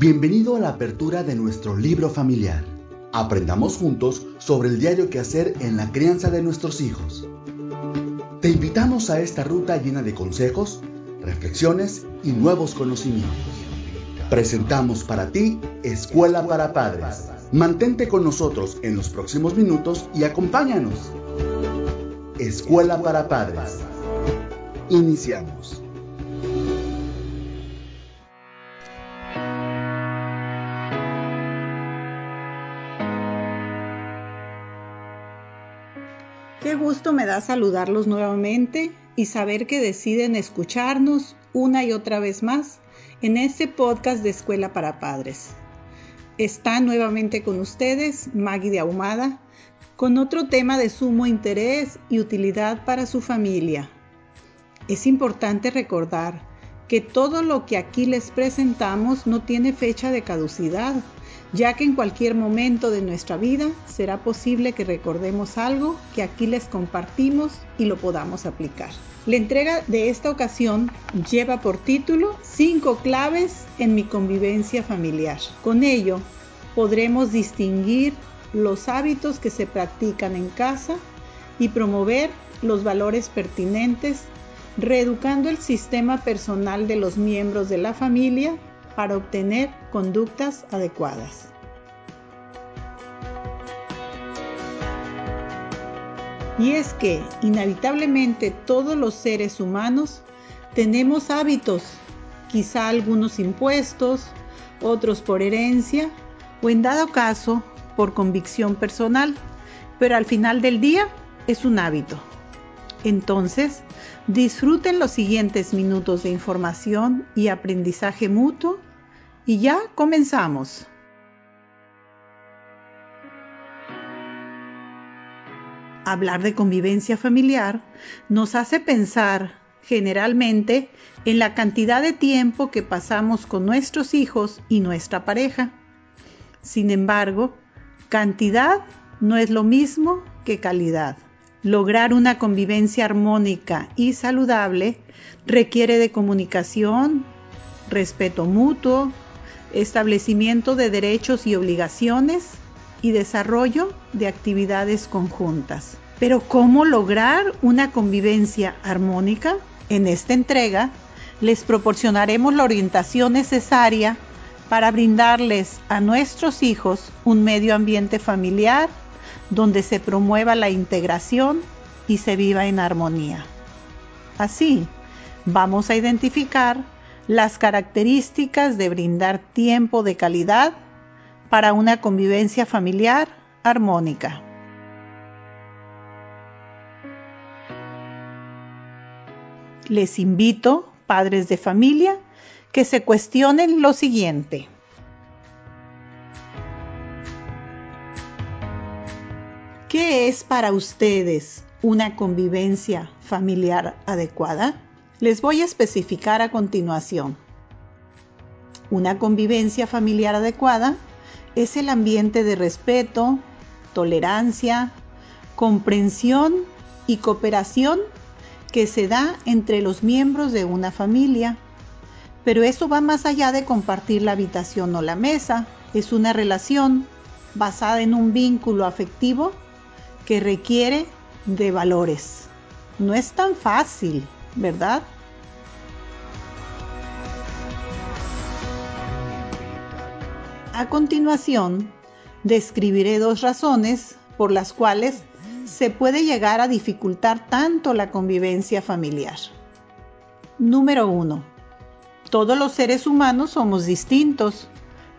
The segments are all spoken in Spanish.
Bienvenido a la apertura de nuestro libro familiar. Aprendamos juntos sobre el diario que hacer en la crianza de nuestros hijos. Te invitamos a esta ruta llena de consejos, reflexiones y nuevos conocimientos. Presentamos para ti Escuela para Padres. Mantente con nosotros en los próximos minutos y acompáñanos. Escuela para Padres. Iniciamos. Qué gusto me da saludarlos nuevamente y saber que deciden escucharnos una y otra vez más en este podcast de Escuela para Padres. Está nuevamente con ustedes Maggie de Ahumada con otro tema de sumo interés y utilidad para su familia. Es importante recordar que todo lo que aquí les presentamos no tiene fecha de caducidad ya que en cualquier momento de nuestra vida será posible que recordemos algo que aquí les compartimos y lo podamos aplicar. La entrega de esta ocasión lleva por título 5 claves en mi convivencia familiar. Con ello podremos distinguir los hábitos que se practican en casa y promover los valores pertinentes, reeducando el sistema personal de los miembros de la familia para obtener conductas adecuadas. Y es que inevitablemente todos los seres humanos tenemos hábitos, quizá algunos impuestos, otros por herencia o en dado caso por convicción personal, pero al final del día es un hábito. Entonces, disfruten los siguientes minutos de información y aprendizaje mutuo y ya comenzamos. Hablar de convivencia familiar nos hace pensar generalmente en la cantidad de tiempo que pasamos con nuestros hijos y nuestra pareja. Sin embargo, cantidad no es lo mismo que calidad. Lograr una convivencia armónica y saludable requiere de comunicación, respeto mutuo, establecimiento de derechos y obligaciones y desarrollo de actividades conjuntas. Pero ¿cómo lograr una convivencia armónica? En esta entrega les proporcionaremos la orientación necesaria para brindarles a nuestros hijos un medio ambiente familiar donde se promueva la integración y se viva en armonía. Así, vamos a identificar las características de brindar tiempo de calidad para una convivencia familiar armónica. Les invito, padres de familia, que se cuestionen lo siguiente. ¿Qué es para ustedes una convivencia familiar adecuada? Les voy a especificar a continuación. Una convivencia familiar adecuada es el ambiente de respeto, tolerancia, comprensión y cooperación que se da entre los miembros de una familia. Pero eso va más allá de compartir la habitación o la mesa. Es una relación basada en un vínculo afectivo que requiere de valores. No es tan fácil, ¿verdad? A continuación, describiré dos razones por las cuales se puede llegar a dificultar tanto la convivencia familiar. Número 1. Todos los seres humanos somos distintos,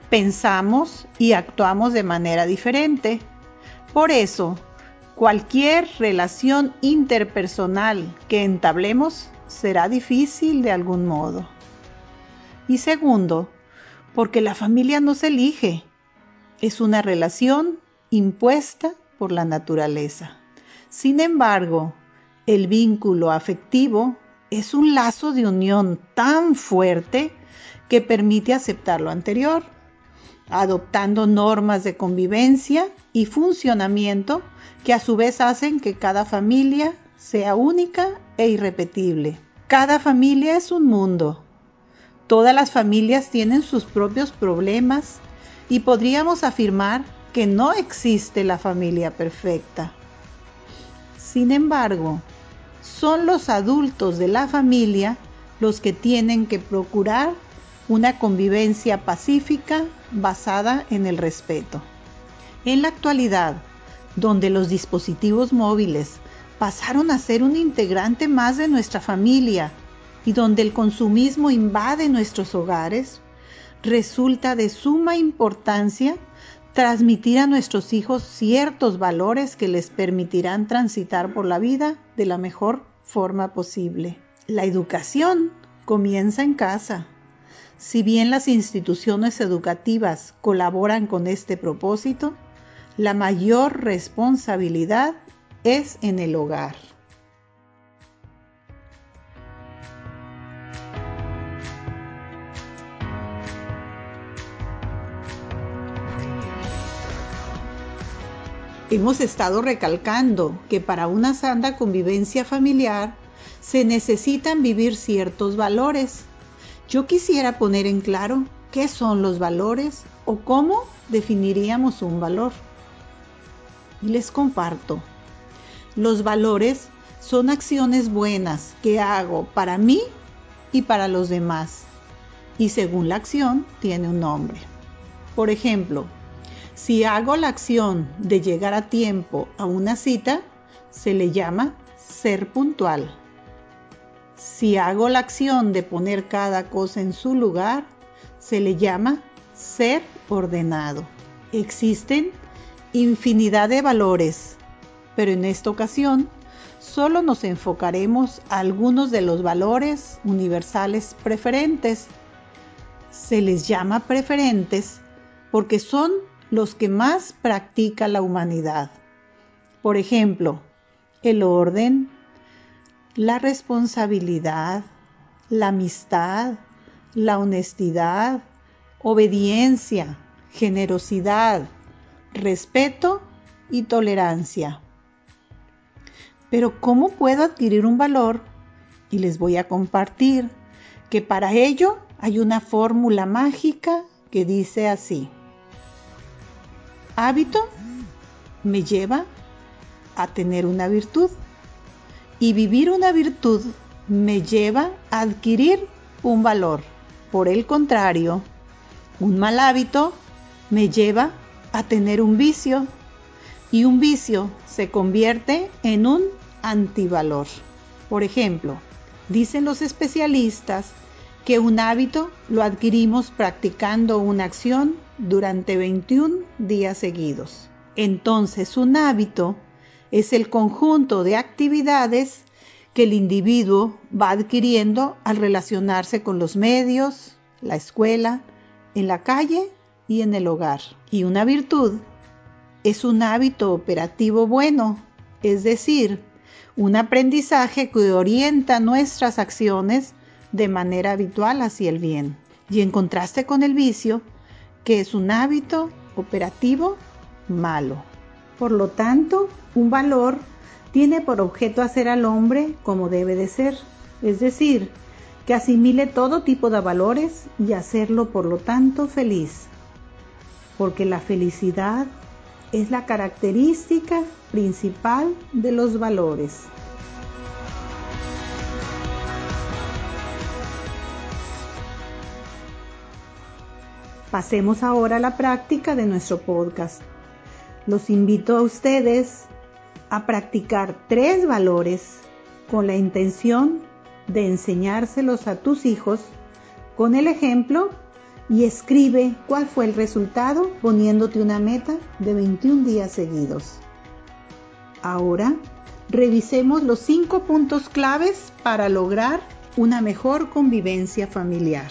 pensamos y actuamos de manera diferente. Por eso, Cualquier relación interpersonal que entablemos será difícil de algún modo. Y segundo, porque la familia no se elige, es una relación impuesta por la naturaleza. Sin embargo, el vínculo afectivo es un lazo de unión tan fuerte que permite aceptar lo anterior, adoptando normas de convivencia y funcionamiento que a su vez hacen que cada familia sea única e irrepetible. Cada familia es un mundo. Todas las familias tienen sus propios problemas y podríamos afirmar que no existe la familia perfecta. Sin embargo, son los adultos de la familia los que tienen que procurar una convivencia pacífica basada en el respeto. En la actualidad, donde los dispositivos móviles pasaron a ser un integrante más de nuestra familia y donde el consumismo invade nuestros hogares, resulta de suma importancia transmitir a nuestros hijos ciertos valores que les permitirán transitar por la vida de la mejor forma posible. La educación comienza en casa. Si bien las instituciones educativas colaboran con este propósito, la mayor responsabilidad es en el hogar. Hemos estado recalcando que para una santa convivencia familiar se necesitan vivir ciertos valores. Yo quisiera poner en claro qué son los valores o cómo definiríamos un valor. Y les comparto. Los valores son acciones buenas que hago para mí y para los demás. Y según la acción tiene un nombre. Por ejemplo, si hago la acción de llegar a tiempo a una cita, se le llama ser puntual. Si hago la acción de poner cada cosa en su lugar, se le llama ser ordenado. Existen infinidad de valores, pero en esta ocasión solo nos enfocaremos a algunos de los valores universales preferentes. Se les llama preferentes porque son los que más practica la humanidad. Por ejemplo, el orden, la responsabilidad, la amistad, la honestidad, obediencia, generosidad, respeto y tolerancia. Pero ¿cómo puedo adquirir un valor? Y les voy a compartir que para ello hay una fórmula mágica que dice así hábito me lleva a tener una virtud y vivir una virtud me lleva a adquirir un valor. Por el contrario, un mal hábito me lleva a tener un vicio y un vicio se convierte en un antivalor. Por ejemplo, dicen los especialistas que un hábito lo adquirimos practicando una acción durante 21 días seguidos. Entonces, un hábito es el conjunto de actividades que el individuo va adquiriendo al relacionarse con los medios, la escuela, en la calle y en el hogar. Y una virtud es un hábito operativo bueno, es decir, un aprendizaje que orienta nuestras acciones de manera habitual hacia el bien. Y en contraste con el vicio, que es un hábito operativo malo. Por lo tanto, un valor tiene por objeto hacer al hombre como debe de ser, es decir, que asimile todo tipo de valores y hacerlo por lo tanto feliz. Porque la felicidad es la característica principal de los valores. Pasemos ahora a la práctica de nuestro podcast. Los invito a ustedes a practicar tres valores con la intención de enseñárselos a tus hijos con el ejemplo y escribe cuál fue el resultado poniéndote una meta de 21 días seguidos. Ahora, revisemos los cinco puntos claves para lograr una mejor convivencia familiar.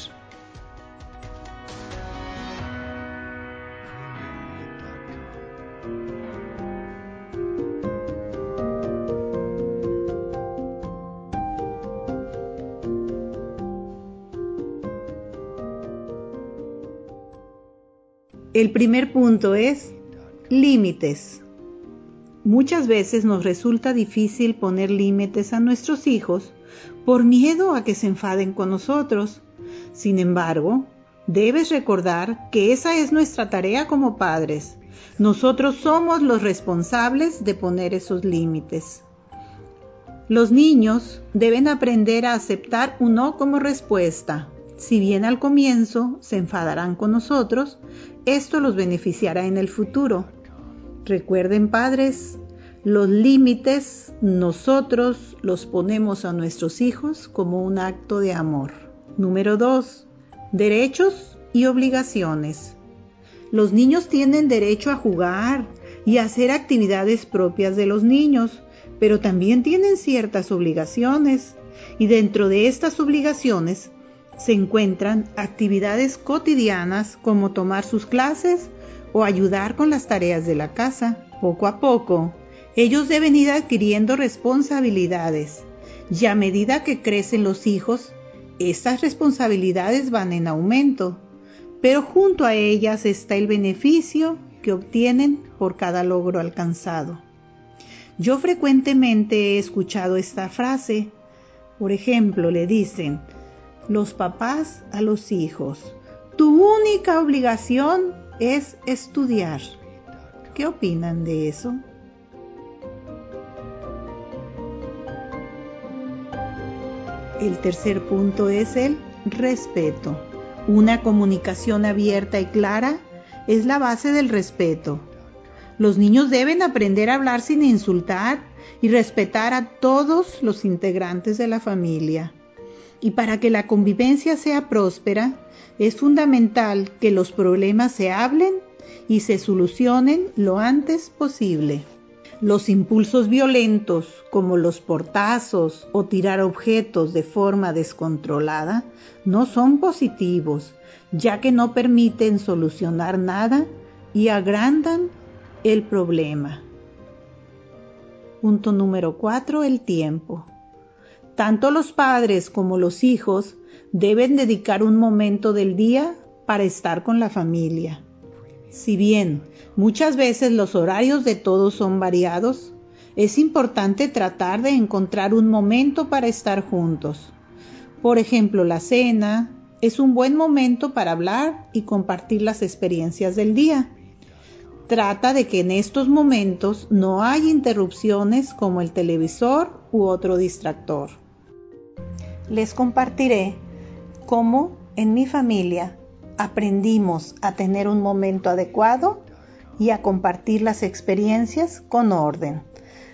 El primer punto es límites. Muchas veces nos resulta difícil poner límites a nuestros hijos por miedo a que se enfaden con nosotros. Sin embargo, debes recordar que esa es nuestra tarea como padres. Nosotros somos los responsables de poner esos límites. Los niños deben aprender a aceptar un no como respuesta. Si bien al comienzo se enfadarán con nosotros, esto los beneficiará en el futuro. Recuerden padres, los límites nosotros los ponemos a nuestros hijos como un acto de amor. Número 2. Derechos y obligaciones. Los niños tienen derecho a jugar y a hacer actividades propias de los niños, pero también tienen ciertas obligaciones. Y dentro de estas obligaciones se encuentran actividades cotidianas como tomar sus clases o ayudar con las tareas de la casa. Poco a poco, ellos deben ir adquiriendo responsabilidades y a medida que crecen los hijos, estas responsabilidades van en aumento, pero junto a ellas está el beneficio que obtienen por cada logro alcanzado. Yo frecuentemente he escuchado esta frase. Por ejemplo, le dicen los papás a los hijos, tu única obligación es estudiar. ¿Qué opinan de eso? El tercer punto es el respeto. Una comunicación abierta y clara es la base del respeto. Los niños deben aprender a hablar sin insultar y respetar a todos los integrantes de la familia. Y para que la convivencia sea próspera, es fundamental que los problemas se hablen y se solucionen lo antes posible. Los impulsos violentos, como los portazos o tirar objetos de forma descontrolada, no son positivos, ya que no permiten solucionar nada y agrandan el problema. Punto número 4. El tiempo. Tanto los padres como los hijos deben dedicar un momento del día para estar con la familia. Si bien muchas veces los horarios de todos son variados, es importante tratar de encontrar un momento para estar juntos. Por ejemplo, la cena es un buen momento para hablar y compartir las experiencias del día trata de que en estos momentos no hay interrupciones como el televisor u otro distractor. Les compartiré cómo en mi familia aprendimos a tener un momento adecuado y a compartir las experiencias con orden.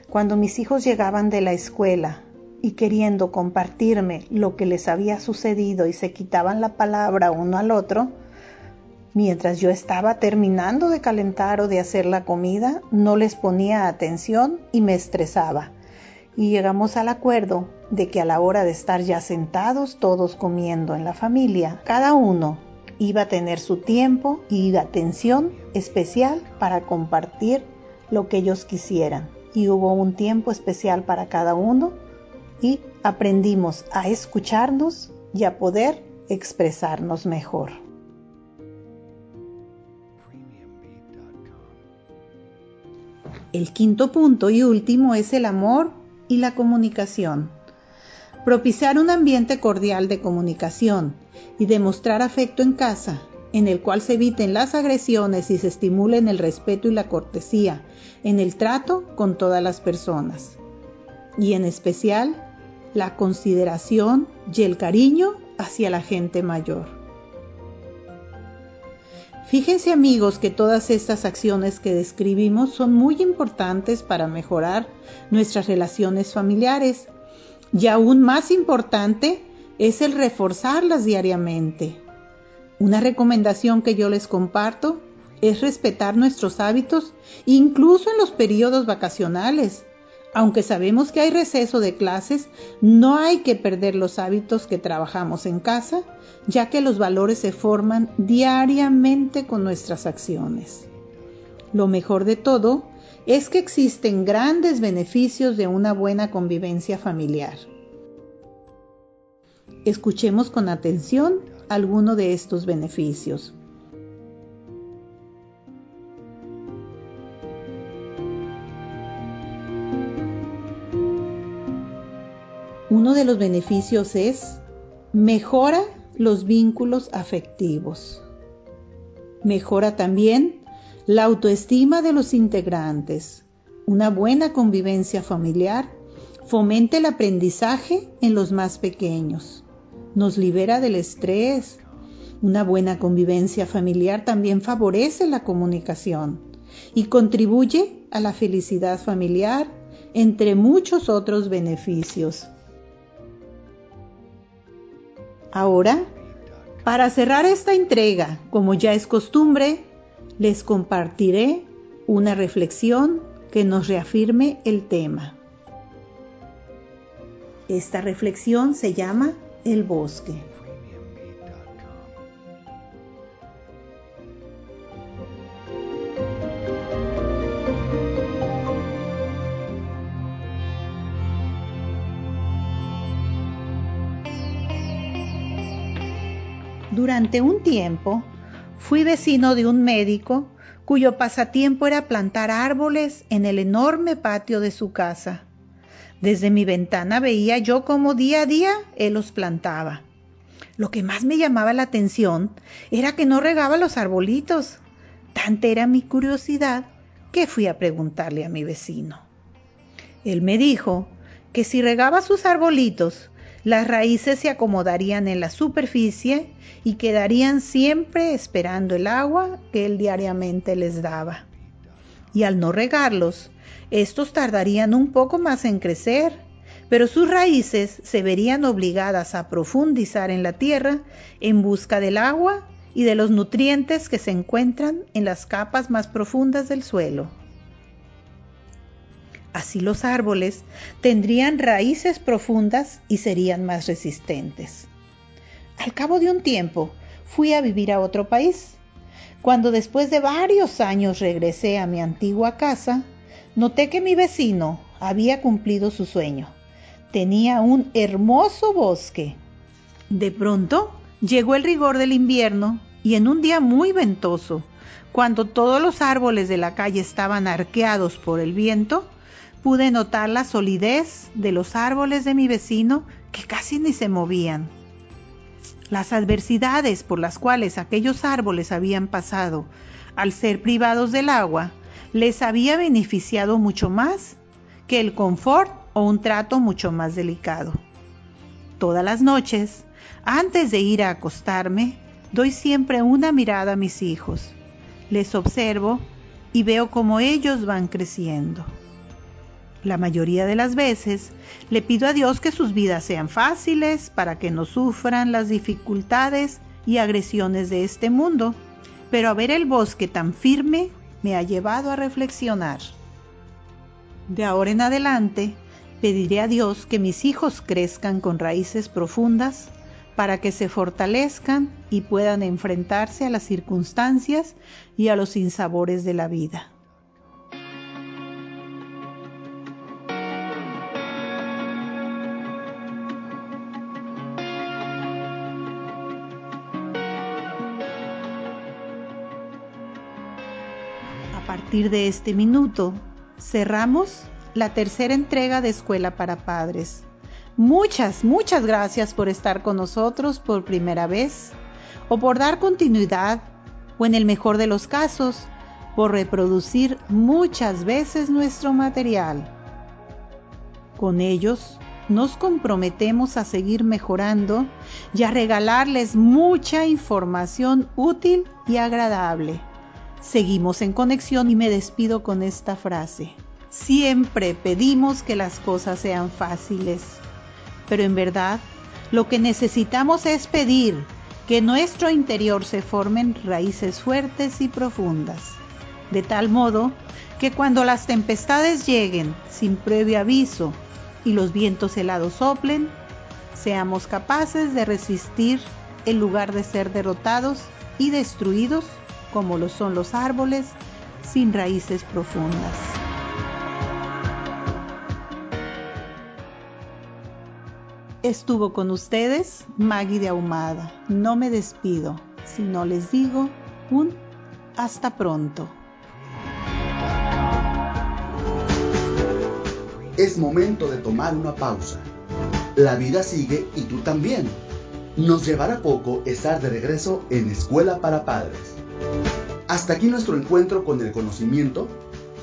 Cuando mis hijos llegaban de la escuela y queriendo compartirme lo que les había sucedido y se quitaban la palabra uno al otro, Mientras yo estaba terminando de calentar o de hacer la comida, no les ponía atención y me estresaba. Y llegamos al acuerdo de que a la hora de estar ya sentados todos comiendo en la familia, cada uno iba a tener su tiempo y atención especial para compartir lo que ellos quisieran. Y hubo un tiempo especial para cada uno y aprendimos a escucharnos y a poder expresarnos mejor. El quinto punto y último es el amor y la comunicación. Propiciar un ambiente cordial de comunicación y demostrar afecto en casa, en el cual se eviten las agresiones y se estimulen el respeto y la cortesía en el trato con todas las personas. Y en especial, la consideración y el cariño hacia la gente mayor. Fíjense amigos que todas estas acciones que describimos son muy importantes para mejorar nuestras relaciones familiares y aún más importante es el reforzarlas diariamente. Una recomendación que yo les comparto es respetar nuestros hábitos incluso en los periodos vacacionales. Aunque sabemos que hay receso de clases, no hay que perder los hábitos que trabajamos en casa ya que los valores se forman diariamente con nuestras acciones. Lo mejor de todo es que existen grandes beneficios de una buena convivencia familiar. Escuchemos con atención alguno de estos beneficios. Uno de los beneficios es mejora los vínculos afectivos. Mejora también la autoestima de los integrantes. Una buena convivencia familiar fomenta el aprendizaje en los más pequeños. Nos libera del estrés. Una buena convivencia familiar también favorece la comunicación y contribuye a la felicidad familiar, entre muchos otros beneficios. Ahora, para cerrar esta entrega, como ya es costumbre, les compartiré una reflexión que nos reafirme el tema. Esta reflexión se llama El bosque. Durante un tiempo fui vecino de un médico cuyo pasatiempo era plantar árboles en el enorme patio de su casa. Desde mi ventana veía yo cómo día a día él los plantaba. Lo que más me llamaba la atención era que no regaba los arbolitos. Tanta era mi curiosidad que fui a preguntarle a mi vecino. Él me dijo que si regaba sus arbolitos, las raíces se acomodarían en la superficie y quedarían siempre esperando el agua que él diariamente les daba. Y al no regarlos, estos tardarían un poco más en crecer, pero sus raíces se verían obligadas a profundizar en la tierra en busca del agua y de los nutrientes que se encuentran en las capas más profundas del suelo. Así los árboles tendrían raíces profundas y serían más resistentes. Al cabo de un tiempo fui a vivir a otro país. Cuando después de varios años regresé a mi antigua casa, noté que mi vecino había cumplido su sueño. Tenía un hermoso bosque. De pronto llegó el rigor del invierno y en un día muy ventoso, cuando todos los árboles de la calle estaban arqueados por el viento, pude notar la solidez de los árboles de mi vecino que casi ni se movían. Las adversidades por las cuales aquellos árboles habían pasado al ser privados del agua les había beneficiado mucho más que el confort o un trato mucho más delicado. Todas las noches, antes de ir a acostarme, doy siempre una mirada a mis hijos. Les observo y veo cómo ellos van creciendo. La mayoría de las veces le pido a Dios que sus vidas sean fáciles para que no sufran las dificultades y agresiones de este mundo, pero a ver el bosque tan firme me ha llevado a reflexionar. De ahora en adelante, pediré a Dios que mis hijos crezcan con raíces profundas para que se fortalezcan y puedan enfrentarse a las circunstancias y a los sinsabores de la vida. Partir de este minuto cerramos la tercera entrega de Escuela para Padres. Muchas, muchas gracias por estar con nosotros por primera vez o por dar continuidad o en el mejor de los casos, por reproducir muchas veces nuestro material. Con ellos nos comprometemos a seguir mejorando y a regalarles mucha información útil y agradable Seguimos en conexión y me despido con esta frase. Siempre pedimos que las cosas sean fáciles, pero en verdad lo que necesitamos es pedir que nuestro interior se formen raíces fuertes y profundas, de tal modo que cuando las tempestades lleguen sin previo aviso y los vientos helados soplen, seamos capaces de resistir en lugar de ser derrotados y destruidos como lo son los árboles sin raíces profundas. Estuvo con ustedes Maggie de Ahumada. No me despido, sino les digo un hasta pronto. Es momento de tomar una pausa. La vida sigue y tú también Nos llevará poco estar de regreso en Escuela para Padres. Hasta aquí nuestro encuentro con el conocimiento,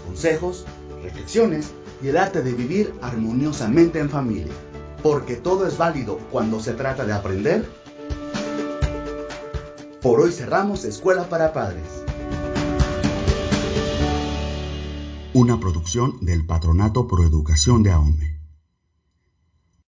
consejos, reflexiones y el arte de vivir armoniosamente en familia. Porque todo es válido cuando se trata de aprender. Por hoy cerramos Escuela para Padres. Una producción del Patronato Pro Educación de AOME.